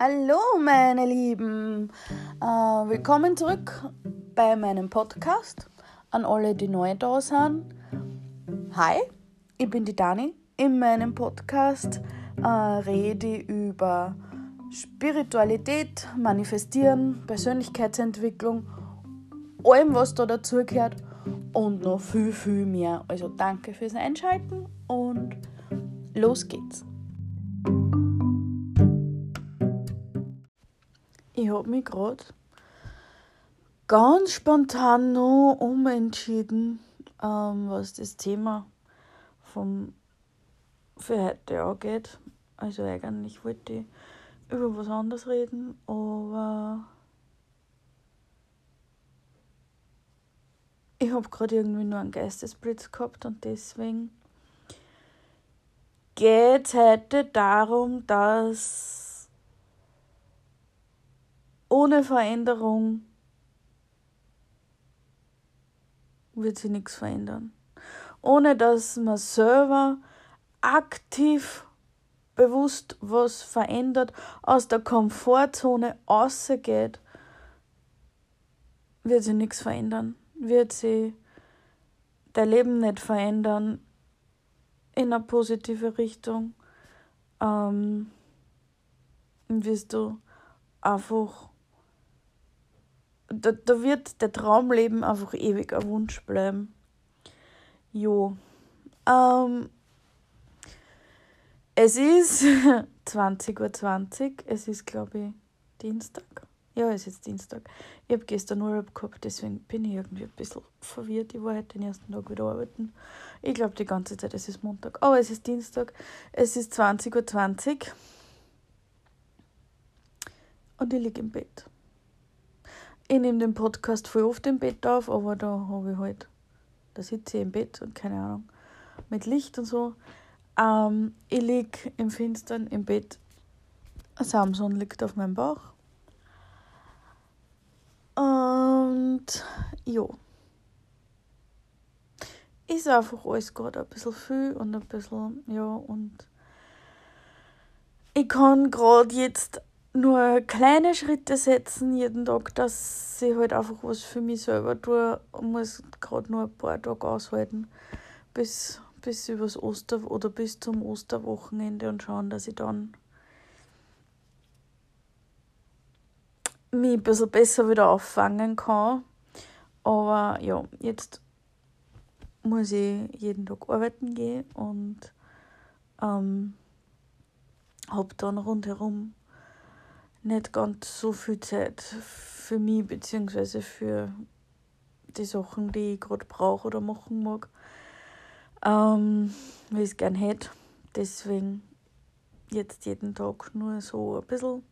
Hallo meine Lieben, äh, willkommen zurück bei meinem Podcast an alle, die neu da sind. Hi, ich bin die Dani. In meinem Podcast äh, rede ich über Spiritualität, Manifestieren, Persönlichkeitsentwicklung, allem was da dazugehört und noch viel, viel mehr. Also danke fürs Einschalten und los geht's. Ich habe mich gerade ganz spontan noch umentschieden, ähm, was das Thema vom für heute angeht. Also eigentlich wollte ich über was anderes reden, aber ich habe gerade irgendwie nur einen Geistesblitz gehabt und deswegen geht es heute darum, dass ohne Veränderung wird sich nichts verändern. Ohne dass man selber aktiv bewusst was verändert, aus der Komfortzone rausgeht, wird sich nichts verändern. Wird sich dein Leben nicht verändern, in eine positive Richtung. Ähm, wirst du einfach. Da, da wird der Traumleben einfach ewig ein Wunsch bleiben. Jo. Ähm, es ist 20.20 Uhr. 20. Es ist, glaube ich, Dienstag. Ja, es ist Dienstag. Ich habe gestern Urlaub gehabt, deswegen bin ich irgendwie ein bisschen verwirrt. Ich war heute den ersten Tag wieder arbeiten. Ich glaube die ganze Zeit, es ist Montag. Aber es ist Dienstag. Es ist 20.20 Uhr. Und ich liege im Bett. Ich nehme den Podcast voll oft im Bett auf, aber da habe ich halt, da sitze ich im Bett und keine Ahnung, mit Licht und so. Ähm, ich liege im Finstern im Bett. Samson liegt auf meinem Bauch. Und ja. Ist einfach alles gerade ein bisschen viel und ein bisschen, ja, und ich kann gerade jetzt nur kleine Schritte setzen jeden Tag, dass ich halt einfach was für mich selber tue und muss gerade nur ein paar Tage aushalten, bis, bis übers Oster oder bis zum Osterwochenende und schauen, dass ich dann mich ein bisschen besser wieder auffangen kann. Aber ja, jetzt muss ich jeden Tag arbeiten gehen und ähm, habe dann rundherum nicht ganz so viel Zeit für mich beziehungsweise für die Sachen, die ich gerade brauche oder machen mag, ähm, wie ich es gern hätte. Deswegen jetzt jeden Tag nur so ein bisschen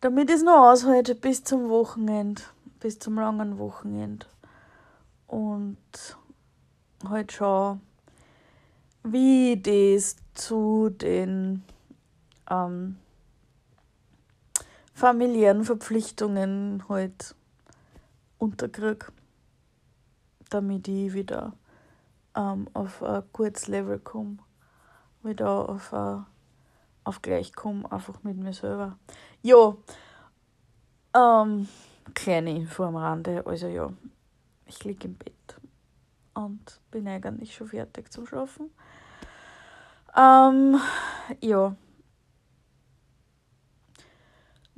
damit ich es noch aushalte bis zum Wochenende, bis zum langen Wochenende. Und halt schau, wie das zu den ähm, familiären Verpflichtungen halt unterkriege, damit ich wieder ähm, auf ein gutes Level komme, wieder auf ein auf gleich komme, einfach mit mir selber. Ja, ähm, kleine Info am Rande. Also ja, ich liege im Bett und bin eigentlich schon fertig zum Schlafen. Ähm, ja.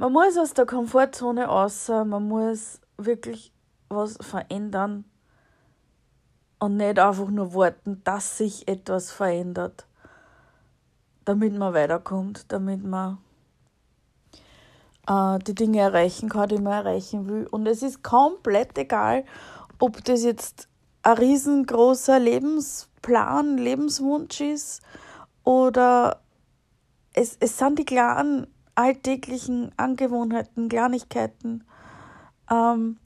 Man muss aus der Komfortzone raus, man muss wirklich was verändern und nicht einfach nur warten, dass sich etwas verändert damit man weiterkommt, damit man äh, die Dinge erreichen kann, die man erreichen will. Und es ist komplett egal, ob das jetzt ein riesengroßer Lebensplan, Lebenswunsch ist oder es, es sind die kleinen alltäglichen Angewohnheiten, Kleinigkeiten, ähm,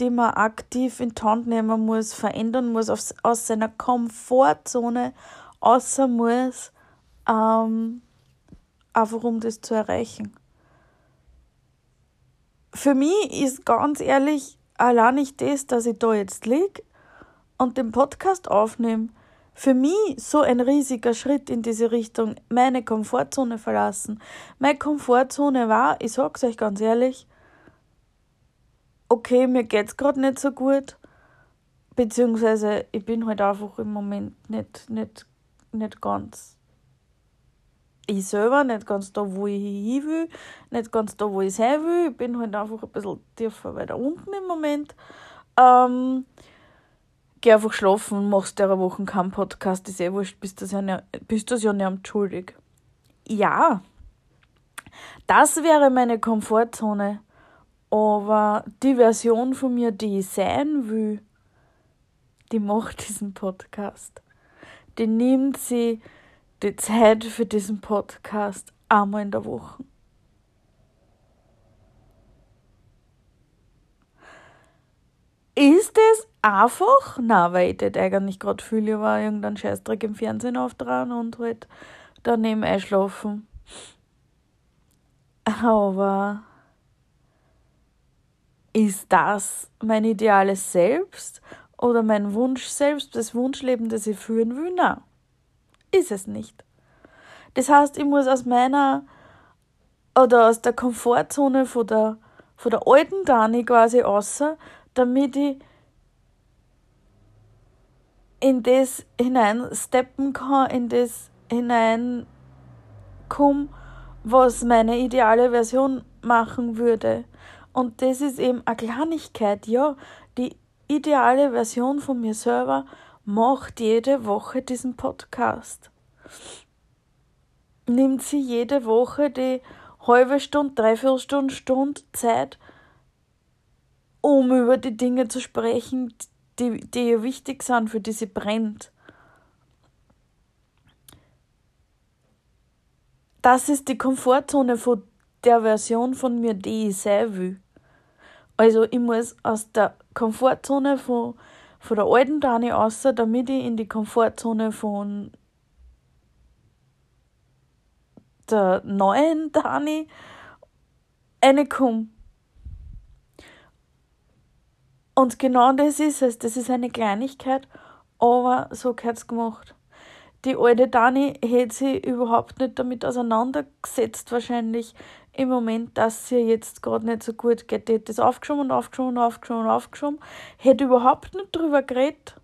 die man aktiv in die Hand nehmen muss, verändern muss, aus, aus seiner Komfortzone außer muss, ähm, einfach um das zu erreichen. Für mich ist ganz ehrlich allein nicht das, dass ich da jetzt liege und den Podcast aufnehme. Für mich so ein riesiger Schritt in diese Richtung, meine Komfortzone verlassen. Meine Komfortzone war, ich sag's euch ganz ehrlich, okay, mir geht's gerade nicht so gut, beziehungsweise ich bin halt einfach im Moment nicht, nicht, nicht ganz ich selber, nicht ganz da, wo ich hin will, nicht ganz da, wo ich sein will. Ich bin halt einfach ein bisschen tiefer weiter unten im Moment. Ähm, geh einfach schlafen, machst der Woche keinen Podcast, ist eh wurscht, bist du ja nicht, bist ja nicht schuldig. Ja, das wäre meine Komfortzone. Aber die Version von mir, die ich sein will, die macht diesen Podcast. Die nimmt sie die Zeit für diesen Podcast einmal in der Woche. Ist es einfach? Na, weil ich das eigentlich gerade fühle, war irgendein Scheißdreck im Fernsehen auftragen und halt daneben einschlafen. Aber ist das mein ideales Selbst oder mein Wunsch selbst, das Wunschleben, das ich führen will? Nein ist es nicht. Das heißt, ich muss aus meiner oder aus der Komfortzone von der, von der alten Dani quasi außer, damit ich in das hinein steppen kann, in das hinein komme, was meine ideale Version machen würde. Und das ist eben eine Kleinigkeit, ja, die ideale Version von mir selber macht jede Woche diesen Podcast. Nimmt sie jede Woche die halbe Stunde, dreiviertel Stunde, Stunde Zeit, um über die Dinge zu sprechen, die, die ihr wichtig sind, für die sie brennt. Das ist die Komfortzone von der Version von mir, die ich sein will. Also ich muss aus der Komfortzone von von der alten Dani aus, damit ich in die Komfortzone von der neuen Dani reinkomme. Und genau das ist es. Das ist eine Kleinigkeit, aber so gehört gemacht. Die alte Dani hätte sich überhaupt nicht damit auseinandergesetzt, wahrscheinlich, im Moment, dass ihr jetzt gerade nicht so gut geht. Die hat das aufgeschoben und aufgeschoben und aufgeschoben und aufgeschoben. Hätte überhaupt nicht drüber geredet.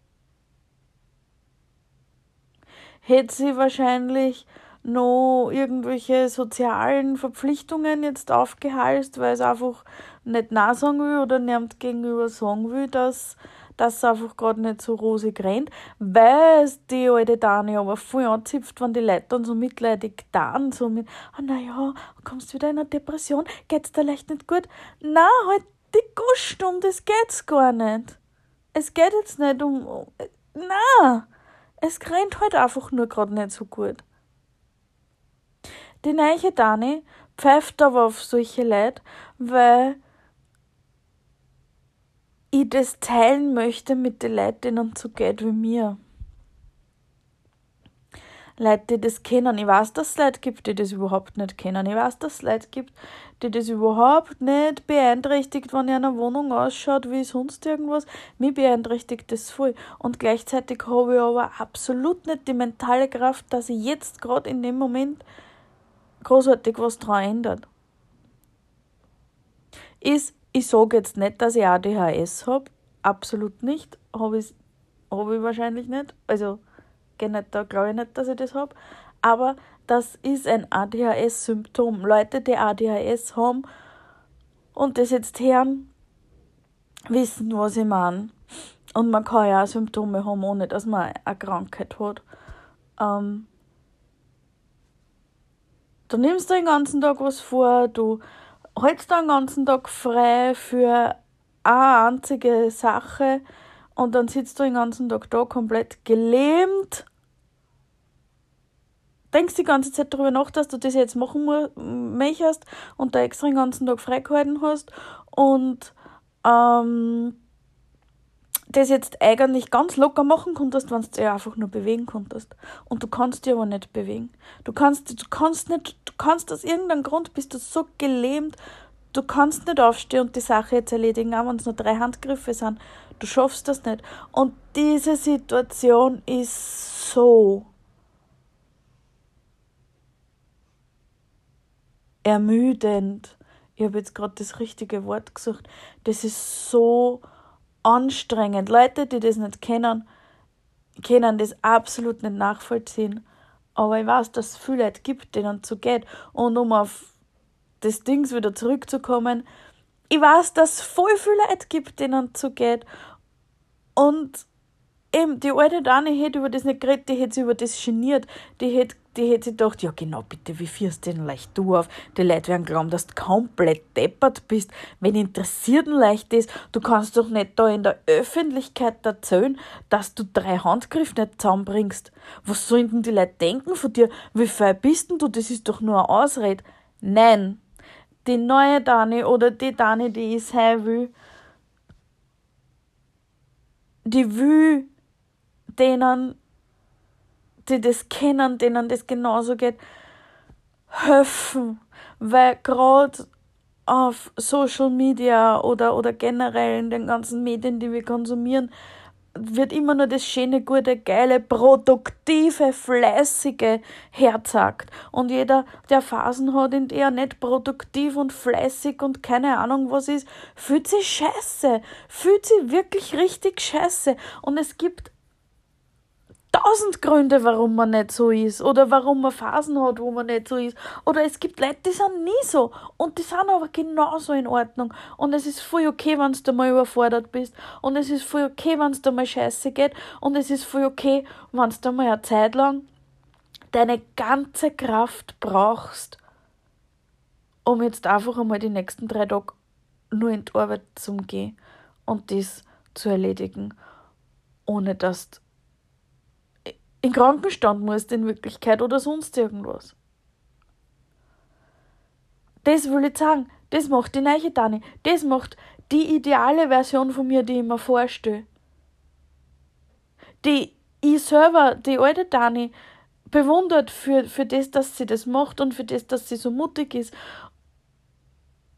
Hätte sie wahrscheinlich noch irgendwelche sozialen Verpflichtungen jetzt aufgehalst, weil es einfach nicht nah sagen will oder niemand gegenüber sagen will, dass es einfach gerade nicht so rosig rennt, weil es die alte Dani aber voll anzipft, wenn die Leute dann so mitleidig dann so mit, ah, naja, kommst du wieder in eine Depression, geht's dir leicht nicht gut? Na, halt die Gust um, das geht's gar nicht. Es geht jetzt nicht um, na, es rennt halt einfach nur gerade nicht so gut. Die neue Dani pfeift aber auf solche Leute, weil ich das teilen möchte mit den Leuten, denen so geht wie mir. Leute, die das kennen. Ich weiß, dass es Leute gibt, die das überhaupt nicht kennen. Ich weiß, dass es Leute gibt, die das überhaupt nicht beeinträchtigt, wenn ihr einer Wohnung ausschaut wie sonst irgendwas. Mich beeinträchtigt das voll. Und gleichzeitig habe ich aber absolut nicht die mentale Kraft, dass ich jetzt gerade in dem Moment großartig was daran ändert. Ist ich sage jetzt nicht, dass ich ADHS habe. Absolut nicht. Habe ich, hab ich wahrscheinlich nicht. Also, da glaube ich nicht, dass ich das habe. Aber das ist ein ADHS-Symptom. Leute, die ADHS haben und das jetzt hören, wissen, was ich meine. Und man kann ja auch Symptome haben, ohne dass man eine Krankheit hat. Ähm, du nimmst den ganzen Tag was vor, du hältst den ganzen Tag frei für eine einzige Sache und dann sitzt du den ganzen Tag da komplett gelähmt. Denkst die ganze Zeit darüber nach, dass du das jetzt machen möchtest und da extra den ganzen Tag freigehalten hast und ähm, das jetzt eigentlich ganz locker machen konntest, wenn du dich einfach nur bewegen konntest. Und du kannst dich aber nicht bewegen. Du kannst, du kannst nicht, du kannst aus irgendeinem Grund bist du so gelähmt, du kannst nicht aufstehen und die Sache jetzt erledigen, auch wenn es nur drei Handgriffe sind. Du schaffst das nicht. Und diese Situation ist so ermüdend. Ich habe jetzt gerade das richtige Wort gesucht. Das ist so anstrengend. Leute, die das nicht kennen, können das absolut nicht nachvollziehen. Aber ich weiß, dass es viele Leute gibt, denen es so geht. Und um auf das Dings wieder zurückzukommen, ich weiß, dass es voll viele Leute gibt, denen es so geht. Und eben, die alte Dani hätte über das nicht geredet, die hätte sich über das geniert. Die hätte, die hätte sich gedacht, ja genau, bitte, wie führst du denn leicht du auf? Die Leute werden glauben, dass du komplett deppert bist. Wenn interessiert ein leicht ist, du kannst doch nicht da in der Öffentlichkeit erzählen, dass du drei Handgriffe nicht zusammenbringst. Was sollen denn die Leute denken von dir? Wie viel bist denn du? Das ist doch nur eine Ausrede. Nein. Die neue Dani oder die Dani, die ich sein will, die will denen, die das kennen, denen das genauso geht, helfen. Weil gerade auf Social Media oder, oder generell in den ganzen Medien, die wir konsumieren, wird immer nur das schöne, gute, geile, produktive, fleißige herzagt. Und jeder, der Phasen hat, in der er nicht produktiv und fleißig und keine Ahnung was ist, fühlt sich scheiße. Fühlt sich wirklich richtig scheiße. Und es gibt tausend Gründe, warum man nicht so ist oder warum man Phasen hat, wo man nicht so ist. Oder es gibt Leute, die sind nie so und die sind aber genauso in Ordnung. Und es ist voll okay, wenn du mal überfordert bist. Und es ist voll okay, wenn es mal scheiße geht. Und es ist voll okay, wenn du mal eine Zeit lang deine ganze Kraft brauchst, um jetzt einfach einmal die nächsten drei Tage nur in die Arbeit zu gehen und das zu erledigen, ohne dass du in Krankenstand musst in Wirklichkeit oder sonst irgendwas. Das will ich sagen. Das macht die neue Dani. Das macht die ideale Version von mir, die ich mir vorstelle. Die ich selber, die alte Dani, bewundert für, für das, dass sie das macht und für das, dass sie so mutig ist.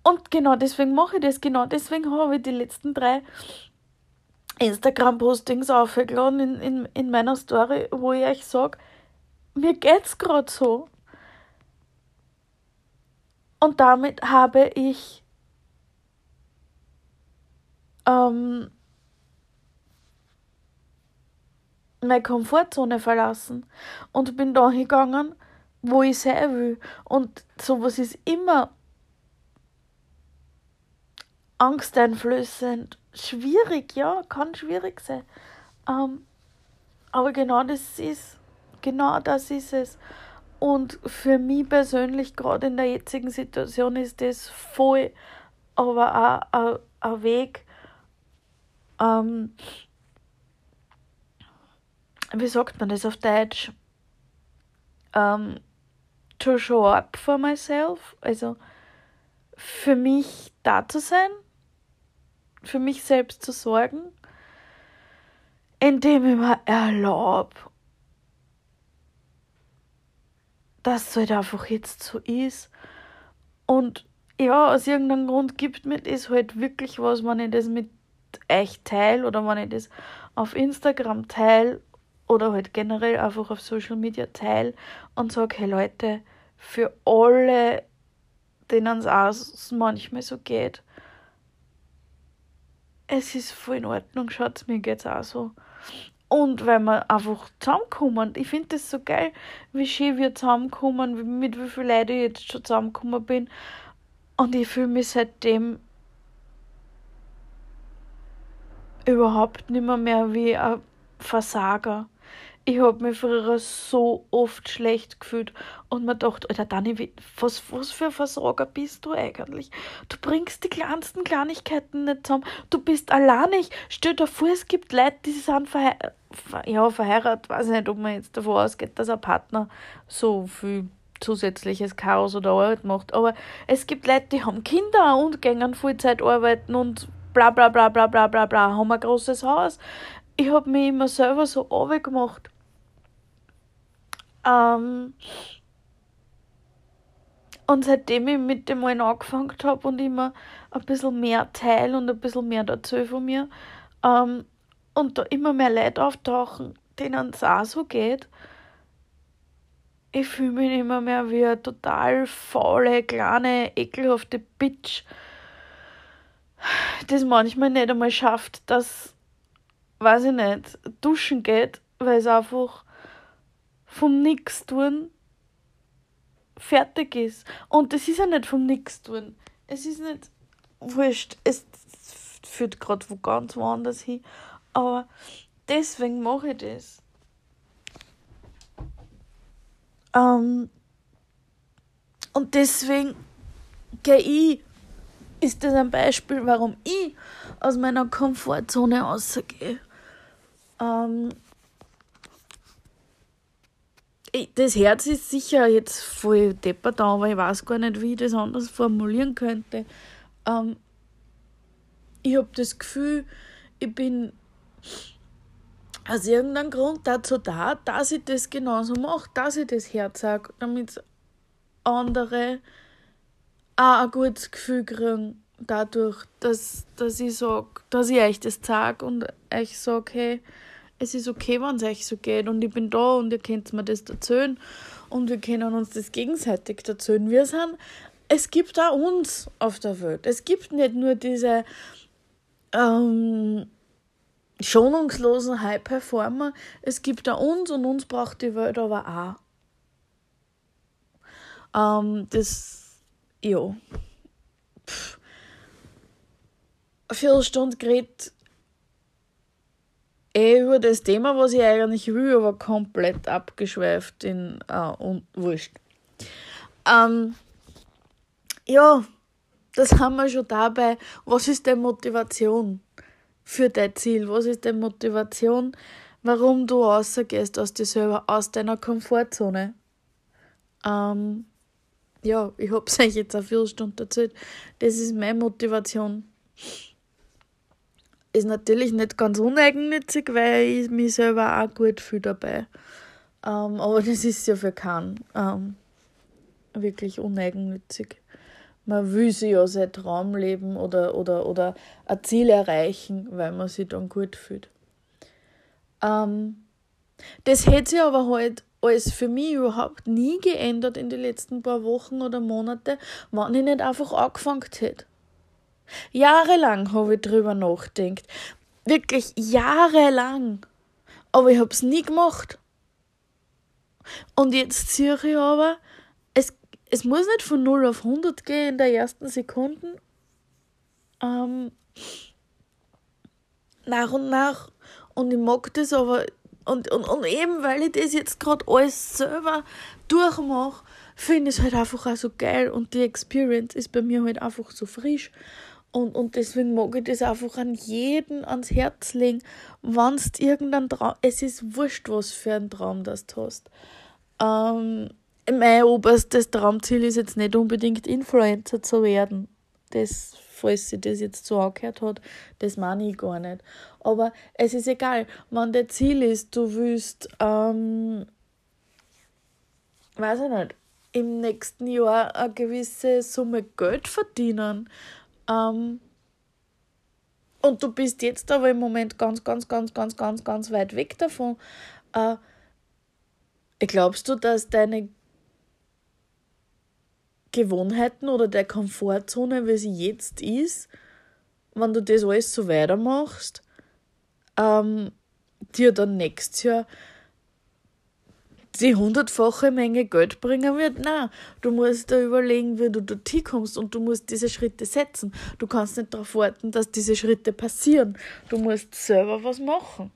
Und genau deswegen mache ich das, genau deswegen habe ich die letzten drei Instagram-Postings aufgeladen in, in, in meiner Story, wo ich euch sage, mir geht's gerade so. Und damit habe ich ähm, meine Komfortzone verlassen und bin da hingegangen, wo ich sein will. Und sowas ist immer angsteinflößend schwierig, ja, kann schwierig sein. Ähm, aber genau das ist, genau das ist es. Und für mich persönlich, gerade in der jetzigen Situation, ist das voll, aber auch ein Weg, ähm, wie sagt man das auf Deutsch? Ähm, to show up for myself, also für mich da zu sein für mich selbst zu sorgen, indem ich mir erlaube, dass es halt einfach jetzt so ist. Und ja, aus irgendeinem Grund gibt mir das halt wirklich was, wenn ich das mit euch teile oder wenn ich das auf Instagram teile oder halt generell einfach auf Social Media teile und sage, hey Leute, für alle, denen es auch manchmal so geht, es ist voll in Ordnung, schaut, mir geht's auch so. Und weil wir einfach zusammenkommen. Ich finde das so geil, wie schön wir zusammenkommen, mit wie vielen Leuten ich jetzt schon zusammengekommen bin. Und ich fühle mich seitdem überhaupt nicht mehr, mehr wie ein Versager ich habe mich früher so oft schlecht gefühlt und mir gedacht, Alter, Dani, was, was für ein Versager bist du eigentlich? Du bringst die kleinsten Kleinigkeiten nicht zusammen. Du bist alleinig. Stell dir vor, es gibt Leute, die sind verheiratet. Ja, verheiratet, weiß nicht, ob man jetzt davon ausgeht, dass ein Partner so viel zusätzliches Chaos oder Arbeit macht. Aber es gibt Leute, die haben Kinder und gehen Vollzeit arbeiten und bla bla bla bla bla bla bla, haben ein großes Haus. Ich habe mich immer selber so gemacht ähm, und seitdem ich mit dem einen angefangen habe und immer ein bisschen mehr teile und ein bisschen mehr dazu von mir ähm, und da immer mehr Leute auftauchen, denen es auch so geht, ich fühle mich immer mehr wie eine total faule, kleine, ekelhafte Bitch, das manchmal nicht einmal schafft, dass, weiß ich nicht, duschen geht, weil es einfach vom Nix-Tun fertig ist. Und das ist ja nicht vom Nix-Tun. Es ist nicht wurscht. Es führt gerade wo ganz woanders hin. Aber deswegen mache ich das. Ähm, und deswegen gehe ich, ist das ein Beispiel, warum ich aus meiner Komfortzone rausgehe. Ähm, das Herz ist sicher jetzt voll deppert, aber ich weiß gar nicht, wie ich das anders formulieren könnte. Ähm, ich habe das Gefühl, ich bin aus irgendeinem Grund dazu da, dass ich das genauso mache, dass ich das herzage, damit andere auch ein gutes Gefühl kriegen, dadurch, dass, dass ich sage, dass ich euch das sage und euch sage, hey, es ist okay, wenn es euch so geht und ich bin da und ihr könnt mir das erzählen und wir können uns das gegenseitig erzählen. Wir sind, es gibt auch uns auf der Welt. Es gibt nicht nur diese ähm, schonungslosen High-Performer. Es gibt da uns und uns braucht die Welt aber auch. Ähm, das, ja. Pff. Eine Viertelstunde geredet eh über das Thema, was ich eigentlich will, aber komplett abgeschweift in äh, und wurscht. Ähm, ja, das haben wir schon dabei. Was ist denn Motivation? für dein Ziel? Was ist deine Motivation, warum du rausgehst aus dir selber, aus deiner Komfortzone? Ähm, ja, ich habe es euch jetzt eine Viertelstunde erzählt. Das ist meine Motivation. Ist natürlich nicht ganz uneigennützig, weil ich mich selber auch gut fühle dabei. Ähm, aber das ist ja für keinen ähm, wirklich uneigennützig man will sich ja sein Traum leben oder, oder, oder ein Ziel erreichen, weil man sich dann gut fühlt. Ähm, das hätte sich aber halt alles für mich überhaupt nie geändert in den letzten paar Wochen oder Monate, wenn ich nicht einfach angefangen hätte. Jahrelang habe ich drüber nachgedacht. Wirklich jahrelang. Aber ich habe es nie gemacht. Und jetzt sehe ich aber, es muss nicht von 0 auf 100 gehen in der ersten Sekunde. Ähm, nach und nach. Und ich mag das aber. Und, und, und eben, weil ich das jetzt gerade alles selber durchmache, finde ich es halt einfach auch so geil. Und die Experience ist bei mir halt einfach so frisch. Und, und deswegen mag ich das einfach an jeden ans Herz legen, wenn du irgendein Traum, es ist wurscht, was für ein Traum das du hast. Ähm, mein oberstes Traumziel ist jetzt nicht unbedingt Influencer zu werden. Das, falls sie das jetzt so angehört hat, das meine ich gar nicht. Aber es ist egal, wenn der Ziel ist, du willst, ähm, weiß ich nicht, im nächsten Jahr eine gewisse Summe Geld verdienen. Ähm, und du bist jetzt aber im Moment ganz, ganz, ganz, ganz, ganz, ganz weit weg davon. Äh, glaubst du, dass deine Gewohnheiten oder der Komfortzone, wie sie jetzt ist, wenn du das alles so weitermachst, ähm, dir dann nächstes Jahr die hundertfache Menge Geld bringen wird. Nein, du musst da überlegen, wie du dort hinkommst und du musst diese Schritte setzen. Du kannst nicht darauf warten, dass diese Schritte passieren. Du musst selber was machen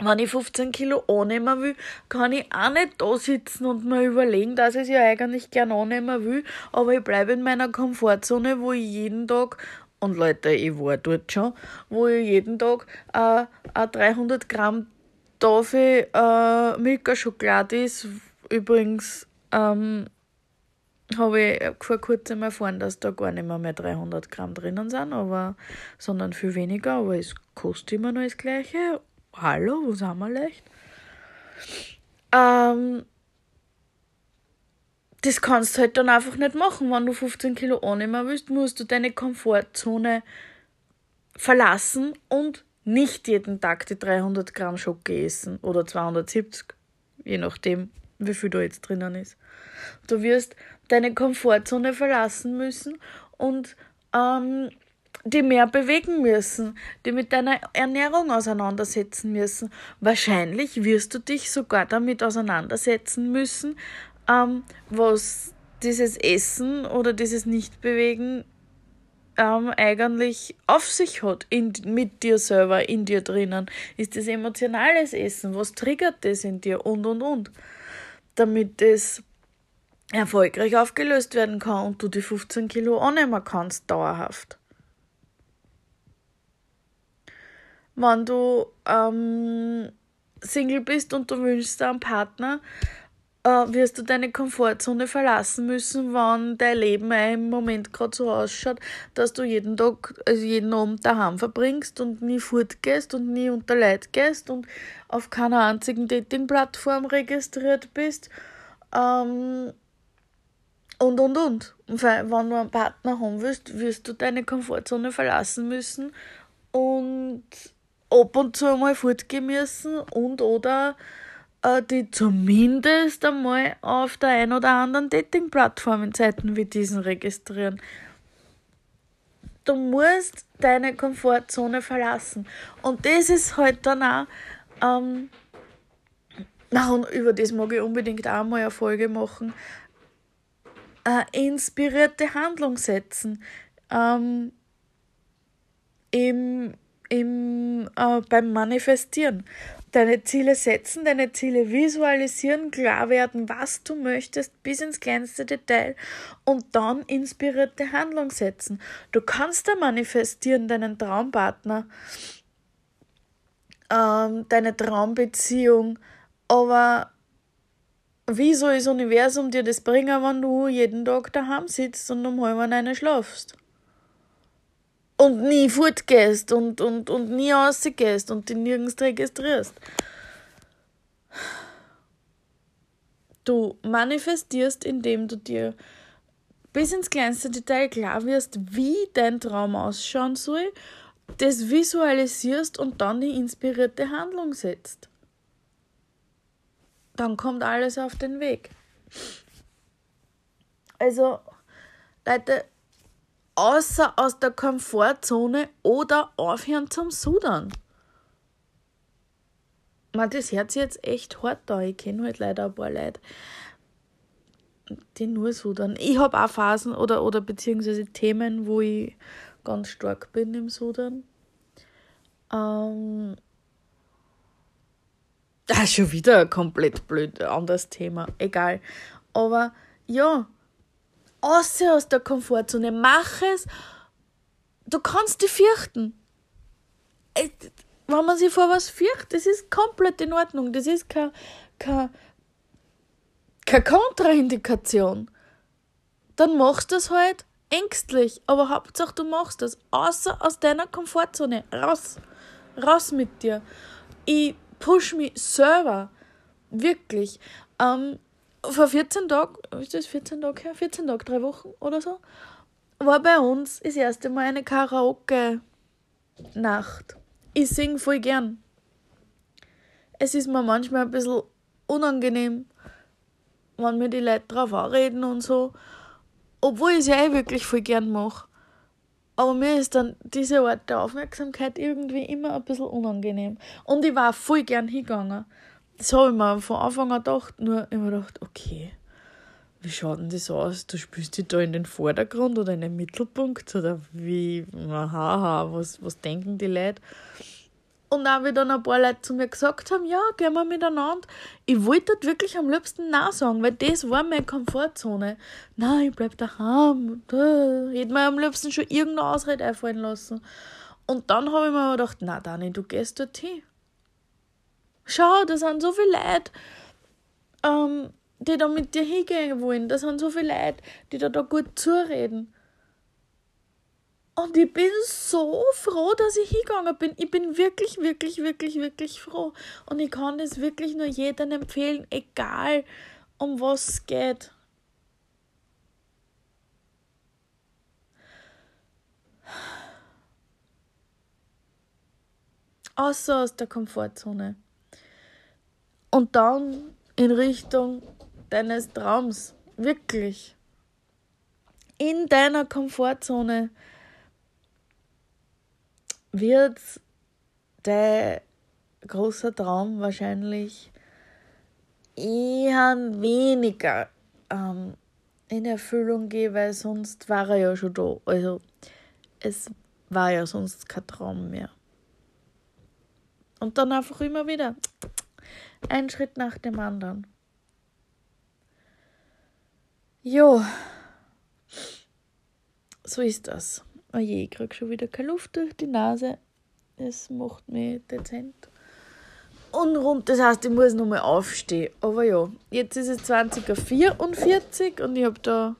wenn ich 15 Kilo annehmen will, kann ich auch nicht da sitzen und mir überlegen, dass ich es ja eigentlich gern annehmen will, aber ich bleibe in meiner Komfortzone, wo ich jeden Tag, und Leute, ich war dort schon, wo ich jeden Tag äh, äh 300 Gramm Tafel äh, Milka Schokolade ist. Übrigens ähm, habe ich vor kurzem erfahren, dass da gar nicht mehr, mehr 300 Gramm drinnen sind, aber, sondern viel weniger, aber es kostet immer noch das Gleiche hallo, wo sind wir leicht? Ähm, das kannst du halt dann einfach nicht machen. Wenn du 15 Kilo annehmen willst, musst du deine Komfortzone verlassen und nicht jeden Tag die 300 Gramm Schoki essen oder 270, je nachdem, wie viel da jetzt drinnen ist. Du wirst deine Komfortzone verlassen müssen und ähm, die mehr bewegen müssen, die mit deiner Ernährung auseinandersetzen müssen. Wahrscheinlich wirst du dich sogar damit auseinandersetzen müssen, ähm, was dieses Essen oder dieses Nichtbewegen ähm, eigentlich auf sich hat, in, mit dir selber, in dir drinnen. Ist das emotionales Essen? Was triggert das in dir? Und, und, und. Damit das erfolgreich aufgelöst werden kann und du die 15 Kilo annehmen kannst, dauerhaft. Wenn du ähm, Single bist und du wünschst dir einen Partner, äh, wirst du deine Komfortzone verlassen müssen, wenn dein Leben im Moment gerade so ausschaut, dass du jeden Tag, also jeden Abend daheim verbringst und nie fortgehst und nie unter Leid gehst und auf keiner einzigen Dating-Plattform registriert bist. Ähm, und, und, und. Wenn du einen Partner haben willst, wirst du deine Komfortzone verlassen müssen und ab und zu mal fortgehen müssen und oder die zumindest einmal auf der ein oder anderen Dating-Plattform in Zeiten wie diesen registrieren. Du musst deine Komfortzone verlassen. Und das ist halt dann auch, ähm, und über das mag ich unbedingt auch mal eine Folge machen, äh, inspirierte Handlung setzen. Ähm, im, im, äh, beim Manifestieren. Deine Ziele setzen, deine Ziele visualisieren, klar werden, was du möchtest, bis ins kleinste Detail und dann inspirierte Handlung setzen. Du kannst da manifestieren, deinen Traumpartner, ähm, deine Traumbeziehung, aber wie soll das Universum dir das bringen, wenn du jeden Tag daheim sitzt und um halb eine schlafst? Und nie fortgehst und, und, und nie rausgehst und dich nirgends registrierst. Du manifestierst, indem du dir bis ins kleinste Detail klar wirst, wie dein Traum ausschauen soll, das visualisierst und dann die inspirierte Handlung setzt dann kommt alles auf den Weg. Also, Leute, außer aus der Komfortzone oder aufhören zum Sudern. Man, das hört sich jetzt echt hart da. Ich kenne halt leider ein paar Leute, die nur sudern. Ich habe auch Phasen oder, oder beziehungsweise Themen, wo ich ganz stark bin im Sudern. Ähm, das ist schon wieder ein komplett blöd, anderes Thema. Egal. Aber ja, außer aus der Komfortzone, mach es. Du kannst dich fürchten. Wenn man sich vor was fürchtet, das ist komplett in Ordnung. Das ist keine, keine, keine Kontraindikation. Dann machst du es halt ängstlich. Aber Hauptsache, du machst das. Außer aus deiner Komfortzone. Raus. Raus mit dir. Ich push mich selber. Wirklich. Ähm, vor 14 Tagen, ist das 14 Tage her? 14 Tage, drei Wochen oder so, war bei uns das erste Mal eine Karaoke-Nacht. Ich singe voll gern. Es ist mir manchmal ein bisschen unangenehm, wenn mir die Leute drauf anreden und so. Obwohl ich es ja eh wirklich voll gern mache. Aber mir ist dann diese Art der Aufmerksamkeit irgendwie immer ein bisschen unangenehm. Und ich war voll gern hingegangen. Das habe ich mir von Anfang an gedacht, nur immer gedacht, okay, wie schaut denn das aus? Du spielst dich da in den Vordergrund oder in den Mittelpunkt? Oder wie, haha, was, was denken die Leute? Und auch wie dann ein paar Leute zu mir gesagt haben, ja, gehen wir miteinander. Ich wollte das wirklich am liebsten Nein sagen, weil das war meine Komfortzone. Nein, ich bleib daheim. Da hätte mir am liebsten schon irgendeine Ausrede einfallen lassen. Und dann habe ich mir gedacht, na Dani, du gehst dort hin. Schau, da sind so viele Leute, ähm, die da mit dir hingehen wollen. Da sind so viele Leute, die da, da gut zureden. Und ich bin so froh, dass ich hingegangen bin. Ich bin wirklich, wirklich, wirklich, wirklich froh. Und ich kann es wirklich nur jedem empfehlen, egal um was es geht. außer aus der Komfortzone. Und dann in Richtung deines Traums. Wirklich. In deiner Komfortzone wird dein großer Traum wahrscheinlich eher weniger ähm, in Erfüllung gehen, weil sonst war er ja schon da. Also es war ja sonst kein Traum mehr. Und dann einfach immer wieder ein Schritt nach dem anderen. Jo, so ist das. Oje, ich krieg schon wieder keine Luft durch die Nase. Es macht mich dezent unrund. Das heißt, ich muss nochmal aufstehen. Aber ja, jetzt ist es 20.44 Uhr und ich habe da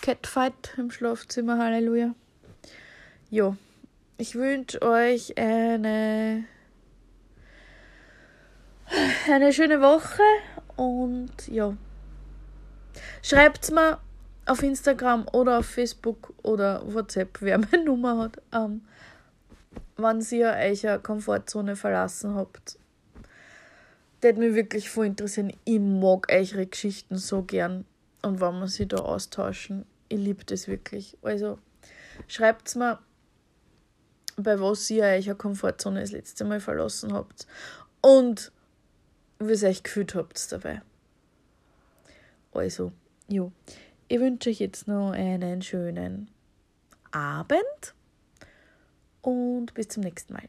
Catfight im Schlafzimmer. Halleluja. Ja, ich wünsche euch eine, eine schöne Woche und ja. Schreibt mir auf Instagram oder auf Facebook oder WhatsApp, wer meine Nummer hat, ähm, wann ihr eure Komfortzone verlassen habt das mich wirklich voll interessieren. Ich mag eure Geschichten so gern. Und wenn wir sie da austauschen, ich liebe das wirklich. Also schreibt mir, bei was ihr euch eine Komfortzone das letzte Mal verlassen habt. Und wie ihr euch gefühlt habt dabei. Also, jo. Ich wünsche euch jetzt noch einen schönen Abend und bis zum nächsten Mal.